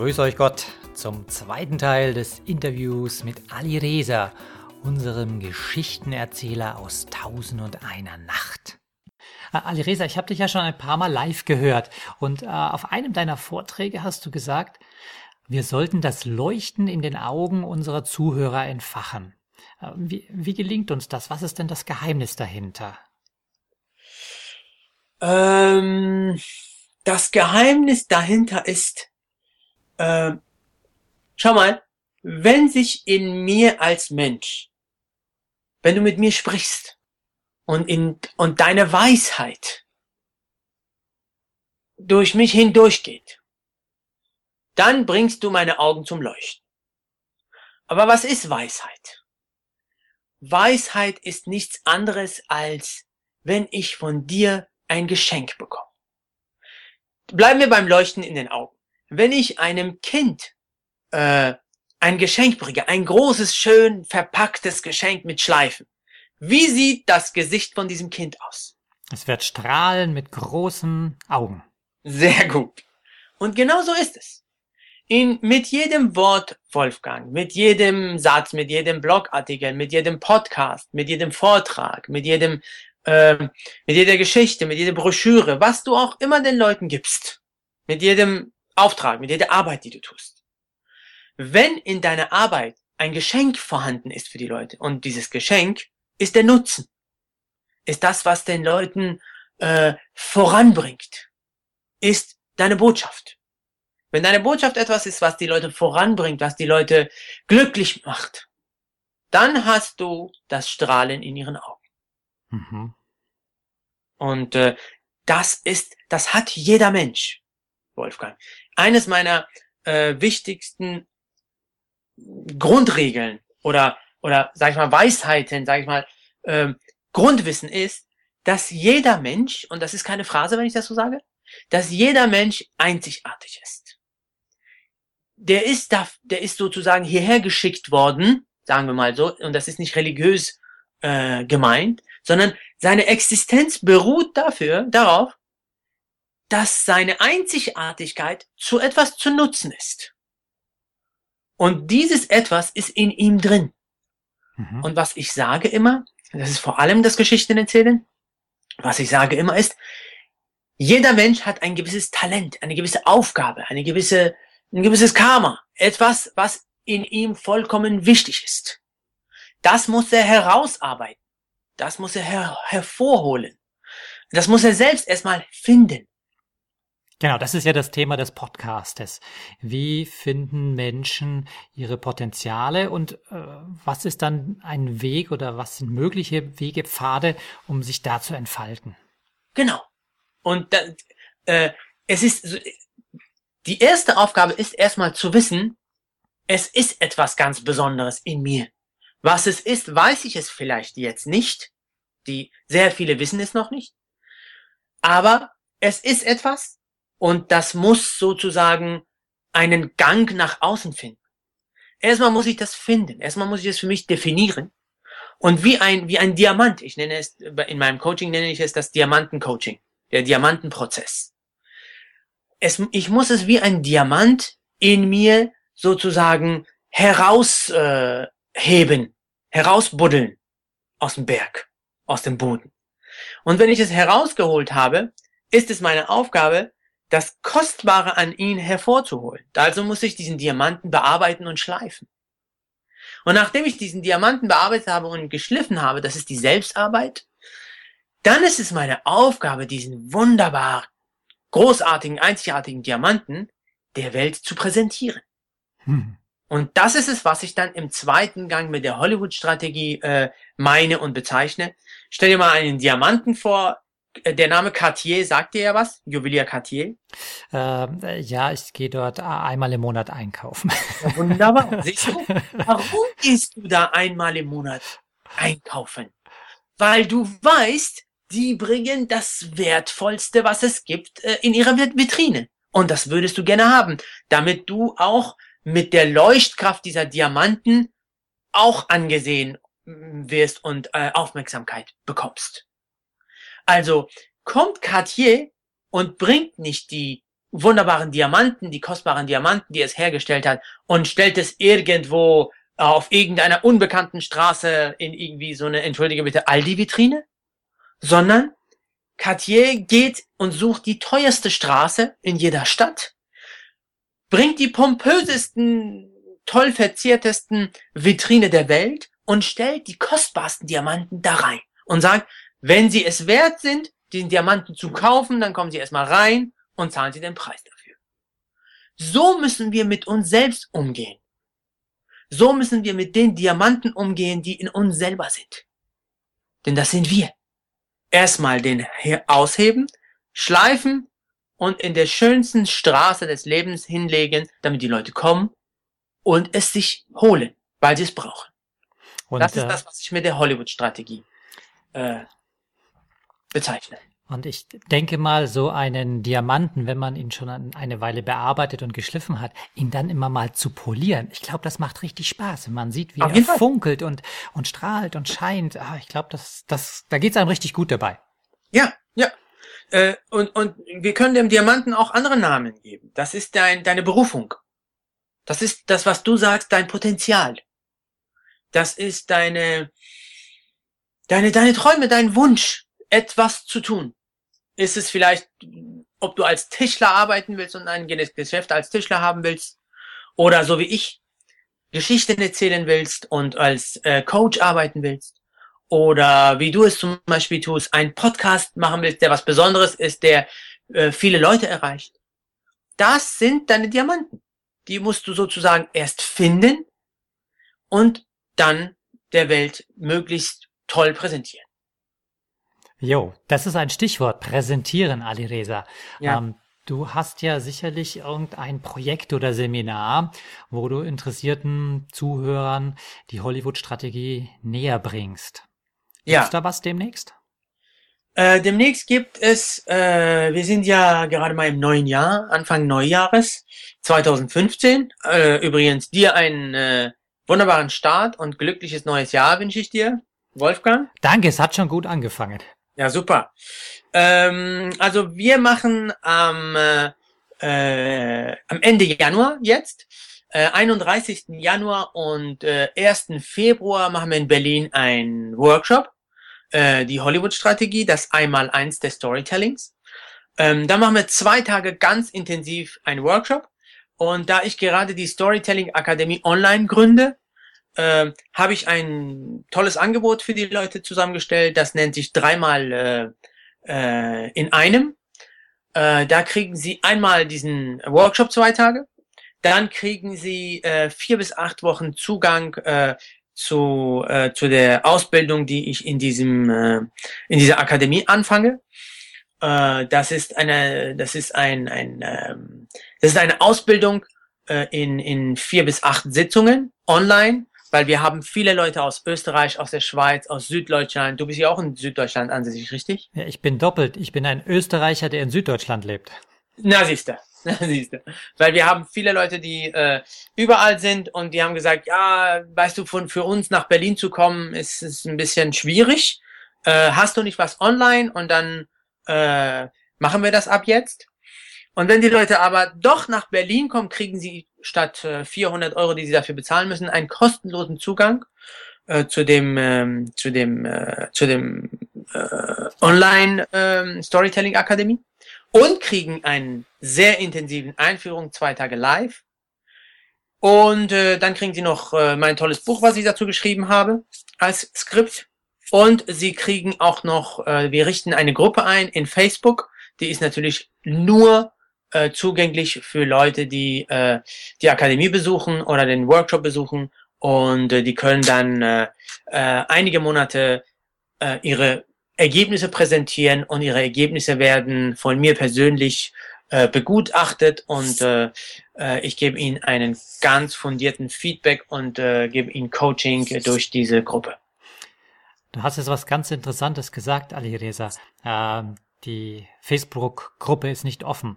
Grüß euch Gott zum zweiten Teil des Interviews mit Ali Reza, unserem Geschichtenerzähler aus Tausend und einer Nacht. Äh, Ali Reza, ich habe dich ja schon ein paar Mal live gehört und äh, auf einem deiner Vorträge hast du gesagt, wir sollten das Leuchten in den Augen unserer Zuhörer entfachen. Äh, wie, wie gelingt uns das? Was ist denn das Geheimnis dahinter? Ähm, das Geheimnis dahinter ist, äh, schau mal, wenn sich in mir als Mensch, wenn du mit mir sprichst und in, und deine Weisheit durch mich hindurchgeht, dann bringst du meine Augen zum Leuchten. Aber was ist Weisheit? Weisheit ist nichts anderes als, wenn ich von dir ein Geschenk bekomme. Bleiben wir beim Leuchten in den Augen wenn ich einem Kind äh, ein Geschenk bringe, ein großes, schön verpacktes Geschenk mit Schleifen, wie sieht das Gesicht von diesem Kind aus? Es wird strahlen mit großen Augen. Sehr gut. Und genau so ist es. In, mit jedem Wort, Wolfgang, mit jedem Satz, mit jedem Blogartikel, mit jedem Podcast, mit jedem Vortrag, mit jedem, äh, mit jeder Geschichte, mit jeder Broschüre, was du auch immer den Leuten gibst, mit jedem Auftrag, mit jeder Arbeit, die du tust. Wenn in deiner Arbeit ein Geschenk vorhanden ist für die Leute und dieses Geschenk ist der Nutzen, ist das, was den Leuten äh, voranbringt, ist deine Botschaft. Wenn deine Botschaft etwas ist, was die Leute voranbringt, was die Leute glücklich macht, dann hast du das Strahlen in ihren Augen. Mhm. Und äh, das ist, das hat jeder Mensch, Wolfgang eines meiner äh, wichtigsten Grundregeln oder oder sag ich mal Weisheiten, sag ich mal äh, Grundwissen ist, dass jeder Mensch und das ist keine Phrase, wenn ich das so sage, dass jeder Mensch einzigartig ist. Der ist da, der ist sozusagen hierher geschickt worden, sagen wir mal so, und das ist nicht religiös äh, gemeint, sondern seine Existenz beruht dafür darauf, dass seine Einzigartigkeit zu etwas zu nutzen ist. Und dieses etwas ist in ihm drin. Mhm. Und was ich sage immer, das ist vor allem das Geschichten erzählen, was ich sage immer ist, jeder Mensch hat ein gewisses Talent, eine gewisse Aufgabe, eine gewisse, ein gewisses Karma, etwas, was in ihm vollkommen wichtig ist. Das muss er herausarbeiten. Das muss er her hervorholen. Das muss er selbst erstmal finden. Genau, das ist ja das Thema des Podcastes. Wie finden Menschen ihre Potenziale und äh, was ist dann ein Weg oder was sind mögliche Wege, Pfade, um sich da zu entfalten? Genau. Und da, äh, es ist die erste Aufgabe ist erstmal zu wissen, es ist etwas ganz Besonderes in mir. Was es ist, weiß ich es vielleicht jetzt nicht. Die sehr viele wissen es noch nicht. Aber es ist etwas, und das muss sozusagen einen Gang nach außen finden. Erstmal muss ich das finden. Erstmal muss ich es für mich definieren. Und wie ein, wie ein Diamant, ich nenne es, in meinem Coaching nenne ich es das Diamantencoaching, der Diamantenprozess. Es, ich muss es wie ein Diamant in mir sozusagen herausheben, äh, herausbuddeln aus dem Berg, aus dem Boden. Und wenn ich es herausgeholt habe, ist es meine Aufgabe, das Kostbare an ihn hervorzuholen. Also muss ich diesen Diamanten bearbeiten und schleifen. Und nachdem ich diesen Diamanten bearbeitet habe und geschliffen habe, das ist die Selbstarbeit, dann ist es meine Aufgabe, diesen wunderbar großartigen, einzigartigen Diamanten der Welt zu präsentieren. Hm. Und das ist es, was ich dann im zweiten Gang mit der Hollywood-Strategie äh, meine und bezeichne. Stell dir mal einen Diamanten vor, der Name Cartier sagt dir ja was? Juwelier Cartier? Ähm, äh, ja, ich gehe dort einmal im Monat einkaufen. Ja, wunderbar. Siehst du? Warum gehst du da einmal im Monat einkaufen? Weil du weißt, die bringen das Wertvollste, was es gibt, äh, in ihrer Vitrine. Und das würdest du gerne haben, damit du auch mit der Leuchtkraft dieser Diamanten auch angesehen wirst und äh, Aufmerksamkeit bekommst. Also kommt Cartier und bringt nicht die wunderbaren Diamanten, die kostbaren Diamanten, die es hergestellt hat, und stellt es irgendwo auf irgendeiner unbekannten Straße in irgendwie so eine, entschuldige bitte, Aldi-Vitrine, sondern Cartier geht und sucht die teuerste Straße in jeder Stadt, bringt die pompösesten, toll verziertesten Vitrine der Welt und stellt die kostbarsten Diamanten da rein und sagt, wenn sie es wert sind, den Diamanten zu kaufen, dann kommen sie erstmal rein und zahlen sie den Preis dafür. So müssen wir mit uns selbst umgehen. So müssen wir mit den Diamanten umgehen, die in uns selber sind. Denn das sind wir. Erstmal den ausheben, schleifen und in der schönsten Straße des Lebens hinlegen, damit die Leute kommen und es sich holen, weil sie es brauchen. Und, das ist äh, das, was ich mit der Hollywood-Strategie äh, bezeichne. Und ich denke mal, so einen Diamanten, wenn man ihn schon eine Weile bearbeitet und geschliffen hat, ihn dann immer mal zu polieren. Ich glaube, das macht richtig Spaß. Wenn man sieht, wie er Fall. funkelt und, und strahlt und scheint. Ah, ich glaube, das, das, da geht's einem richtig gut dabei. Ja, ja. Äh, und, und wir können dem Diamanten auch andere Namen geben. Das ist dein, deine Berufung. Das ist das, was du sagst, dein Potenzial. Das ist deine, deine, deine Träume, dein Wunsch, etwas zu tun. Ist es vielleicht, ob du als Tischler arbeiten willst und ein Geschäft als Tischler haben willst, oder so wie ich, Geschichten erzählen willst und als äh, Coach arbeiten willst, oder wie du es zum Beispiel tust, einen Podcast machen willst, der was Besonderes ist, der äh, viele Leute erreicht. Das sind deine Diamanten. Die musst du sozusagen erst finden und dann der Welt möglichst toll präsentieren. Jo, das ist ein Stichwort, präsentieren, Ali Reza. Ja. Ähm, du hast ja sicherlich irgendein Projekt oder Seminar, wo du interessierten Zuhörern die Hollywood-Strategie näher bringst. Ja. Gibt's da was demnächst? Äh, demnächst gibt es, äh, wir sind ja gerade mal im neuen Jahr, Anfang Neujahres 2015. Äh, übrigens dir einen äh, wunderbaren Start und glückliches neues Jahr wünsche ich dir, Wolfgang. Danke, es hat schon gut angefangen. Ja, super. Ähm, also wir machen am, äh, äh, am Ende Januar jetzt, äh, 31. Januar und äh, 1. Februar machen wir in Berlin ein Workshop, äh, die Hollywood-Strategie, das Einmal-Eins des Storytellings. Ähm, da machen wir zwei Tage ganz intensiv einen Workshop. Und da ich gerade die Storytelling Akademie online gründe, äh, habe ich ein tolles Angebot für die Leute zusammengestellt. Das nennt sich dreimal äh, äh, in einem. Äh, da kriegen sie einmal diesen Workshop zwei Tage. Dann kriegen sie äh, vier bis acht Wochen Zugang äh, zu, äh, zu der Ausbildung, die ich in diesem äh, in dieser Akademie anfange. Äh, das ist eine das ist ein ein ähm, das ist eine Ausbildung äh, in in vier bis acht Sitzungen online weil wir haben viele Leute aus Österreich, aus der Schweiz, aus Süddeutschland. Du bist ja auch in Süddeutschland ansässig, richtig? Ja, ich bin doppelt. Ich bin ein Österreicher, der in Süddeutschland lebt. Na, siehst du. Na, siehst du. Weil wir haben viele Leute, die äh, überall sind und die haben gesagt, ja, weißt du, von für uns nach Berlin zu kommen, ist, ist ein bisschen schwierig. Äh, hast du nicht was online? Und dann äh, machen wir das ab jetzt. Und wenn die Leute aber doch nach Berlin kommen, kriegen sie statt äh, 400 Euro, die sie dafür bezahlen müssen, einen kostenlosen Zugang äh, zu dem ähm, zu dem äh, zu dem äh, Online ähm, Storytelling Akademie und kriegen einen sehr intensiven Einführung zwei Tage live. Und äh, dann kriegen sie noch äh, mein tolles Buch, was ich dazu geschrieben habe als Skript. Und sie kriegen auch noch äh, wir richten eine Gruppe ein in Facebook, die ist natürlich nur äh, zugänglich für Leute, die äh, die Akademie besuchen oder den Workshop besuchen und äh, die können dann äh, äh, einige Monate äh, ihre Ergebnisse präsentieren und ihre Ergebnisse werden von mir persönlich äh, begutachtet und äh, äh, ich gebe ihnen einen ganz fundierten Feedback und äh, gebe ihnen Coaching durch diese Gruppe. Du hast jetzt was ganz Interessantes gesagt, Ali Reza. Ähm, die Facebook-Gruppe ist nicht offen.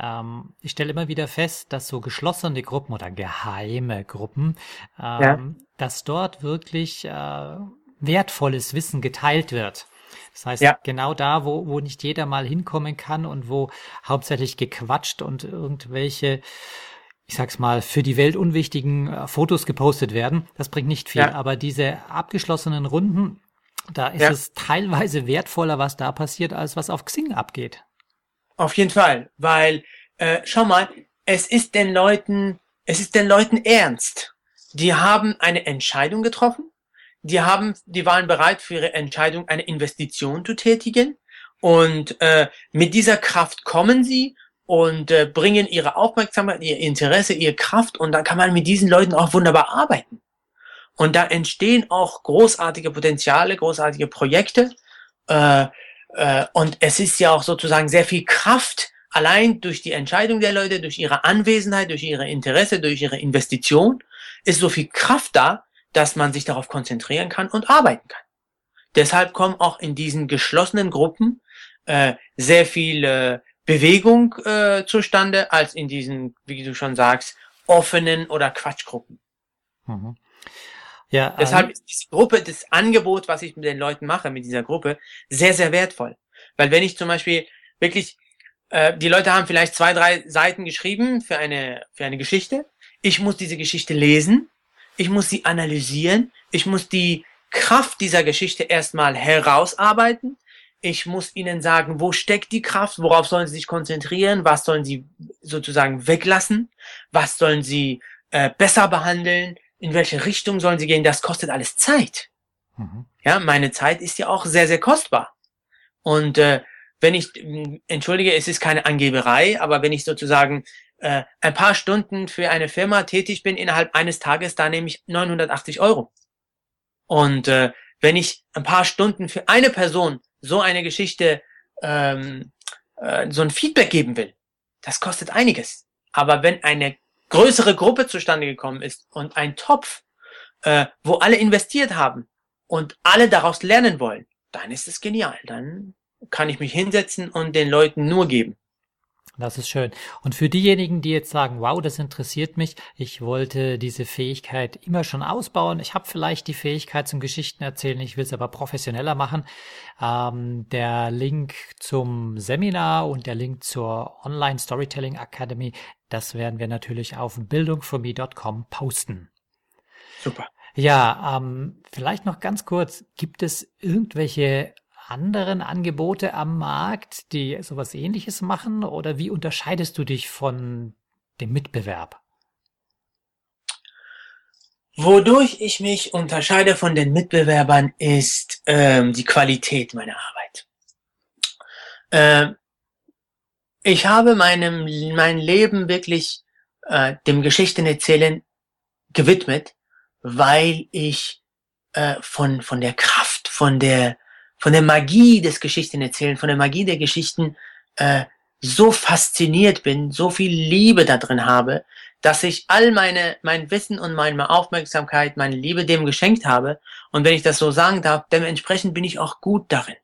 Ähm, ich stelle immer wieder fest, dass so geschlossene Gruppen oder geheime Gruppen, ähm, ja. dass dort wirklich äh, wertvolles Wissen geteilt wird. Das heißt, ja. genau da, wo, wo nicht jeder mal hinkommen kann und wo hauptsächlich gequatscht und irgendwelche, ich sag's mal, für die Welt unwichtigen äh, Fotos gepostet werden, das bringt nicht viel. Ja. Aber diese abgeschlossenen Runden, da ist ja. es teilweise wertvoller, was da passiert, als was auf Xing abgeht. Auf jeden Fall, weil, äh, schau mal, es ist den Leuten, es ist den Leuten ernst. Die haben eine Entscheidung getroffen. Die haben, die waren bereit für ihre Entscheidung eine Investition zu tätigen. Und äh, mit dieser Kraft kommen sie und äh, bringen ihre Aufmerksamkeit, ihr Interesse, ihre Kraft und dann kann man mit diesen Leuten auch wunderbar arbeiten. Und da entstehen auch großartige Potenziale, großartige Projekte. Äh, äh, und es ist ja auch sozusagen sehr viel Kraft, allein durch die Entscheidung der Leute, durch ihre Anwesenheit, durch ihre Interesse, durch ihre Investition, ist so viel Kraft da, dass man sich darauf konzentrieren kann und arbeiten kann. Deshalb kommen auch in diesen geschlossenen Gruppen äh, sehr viel äh, Bewegung äh, zustande, als in diesen, wie du schon sagst, offenen oder Quatschgruppen. Mhm. Ja, Deshalb ist diese Gruppe, das Angebot, was ich mit den Leuten mache, mit dieser Gruppe, sehr, sehr wertvoll. Weil wenn ich zum Beispiel wirklich, äh, die Leute haben vielleicht zwei, drei Seiten geschrieben für eine, für eine Geschichte. Ich muss diese Geschichte lesen. Ich muss sie analysieren. Ich muss die Kraft dieser Geschichte erstmal herausarbeiten. Ich muss ihnen sagen, wo steckt die Kraft, worauf sollen sie sich konzentrieren, was sollen sie sozusagen weglassen, was sollen sie äh, besser behandeln, in welche Richtung sollen sie gehen, das kostet alles Zeit. Mhm. Ja, meine Zeit ist ja auch sehr, sehr kostbar. Und äh, wenn ich, entschuldige, es ist keine Angeberei, aber wenn ich sozusagen äh, ein paar Stunden für eine Firma tätig bin innerhalb eines Tages, da nehme ich 980 Euro. Und äh, wenn ich ein paar Stunden für eine Person so eine Geschichte, ähm, äh, so ein Feedback geben will, das kostet einiges. Aber wenn eine größere Gruppe zustande gekommen ist und ein Topf, äh, wo alle investiert haben und alle daraus lernen wollen, dann ist es genial. Dann kann ich mich hinsetzen und den Leuten nur geben. Das ist schön. Und für diejenigen, die jetzt sagen, wow, das interessiert mich, ich wollte diese Fähigkeit immer schon ausbauen, ich habe vielleicht die Fähigkeit zum Geschichten erzählen, ich will es aber professioneller machen, ähm, der Link zum Seminar und der Link zur Online Storytelling Academy, das werden wir natürlich auf bildungforme.com posten. Super. Ja, ähm, vielleicht noch ganz kurz, gibt es irgendwelche anderen Angebote am Markt, die sowas ähnliches machen? Oder wie unterscheidest du dich von dem Mitbewerb? Wodurch ich mich unterscheide von den Mitbewerbern ist ähm, die Qualität meiner Arbeit. Ähm, ich habe meinem mein Leben wirklich äh, dem Geschichtenerzählen gewidmet, weil ich äh, von von der Kraft, von der von der Magie des Geschichtenerzählen, von der Magie der Geschichten äh, so fasziniert bin, so viel Liebe da drin habe, dass ich all meine, mein Wissen und meine Aufmerksamkeit, meine Liebe dem geschenkt habe. Und wenn ich das so sagen darf, dementsprechend bin ich auch gut darin.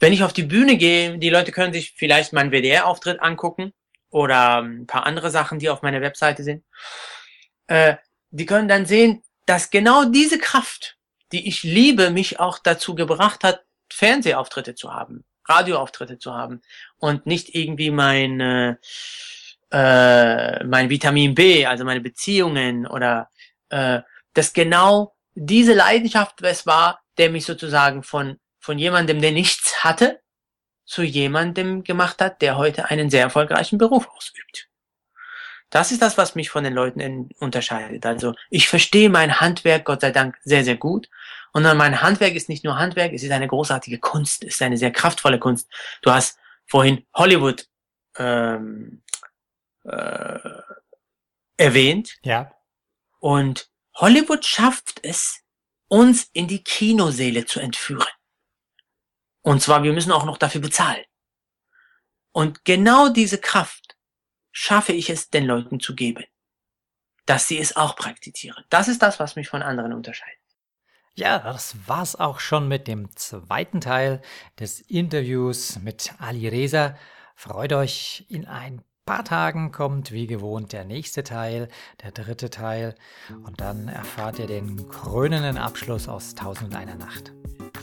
Wenn ich auf die Bühne gehe, die Leute können sich vielleicht meinen WDR-Auftritt angucken oder ein paar andere Sachen, die auf meiner Webseite sind. Äh, die können dann sehen, dass genau diese Kraft, die ich liebe, mich auch dazu gebracht hat, Fernsehauftritte zu haben, Radioauftritte zu haben und nicht irgendwie mein, äh, mein Vitamin B, also meine Beziehungen oder äh, dass genau diese Leidenschaft es war, der mich sozusagen von, von jemandem, der nichts hatte, zu jemandem gemacht hat, der heute einen sehr erfolgreichen Beruf ausübt. Das ist das, was mich von den Leuten unterscheidet. Also ich verstehe mein Handwerk, Gott sei Dank, sehr, sehr gut. Und mein Handwerk ist nicht nur Handwerk, es ist eine großartige Kunst, es ist eine sehr kraftvolle Kunst. Du hast vorhin Hollywood ähm, äh, erwähnt. Ja. Und Hollywood schafft es, uns in die Kinoseele zu entführen. Und zwar, wir müssen auch noch dafür bezahlen. Und genau diese Kraft schaffe ich es den Leuten zu geben, dass sie es auch praktizieren. Das ist das, was mich von anderen unterscheidet. Ja, das war's auch schon mit dem zweiten Teil des Interviews mit Ali Reza. Freut euch, in ein paar Tagen kommt wie gewohnt der nächste Teil, der dritte Teil, und dann erfahrt ihr den krönenden Abschluss aus 1001 Nacht.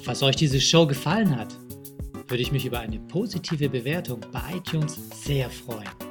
Falls euch diese Show gefallen hat, würde ich mich über eine positive Bewertung bei iTunes sehr freuen.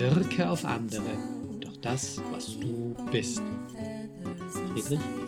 wirke auf andere durch das, was du bist. Friedrich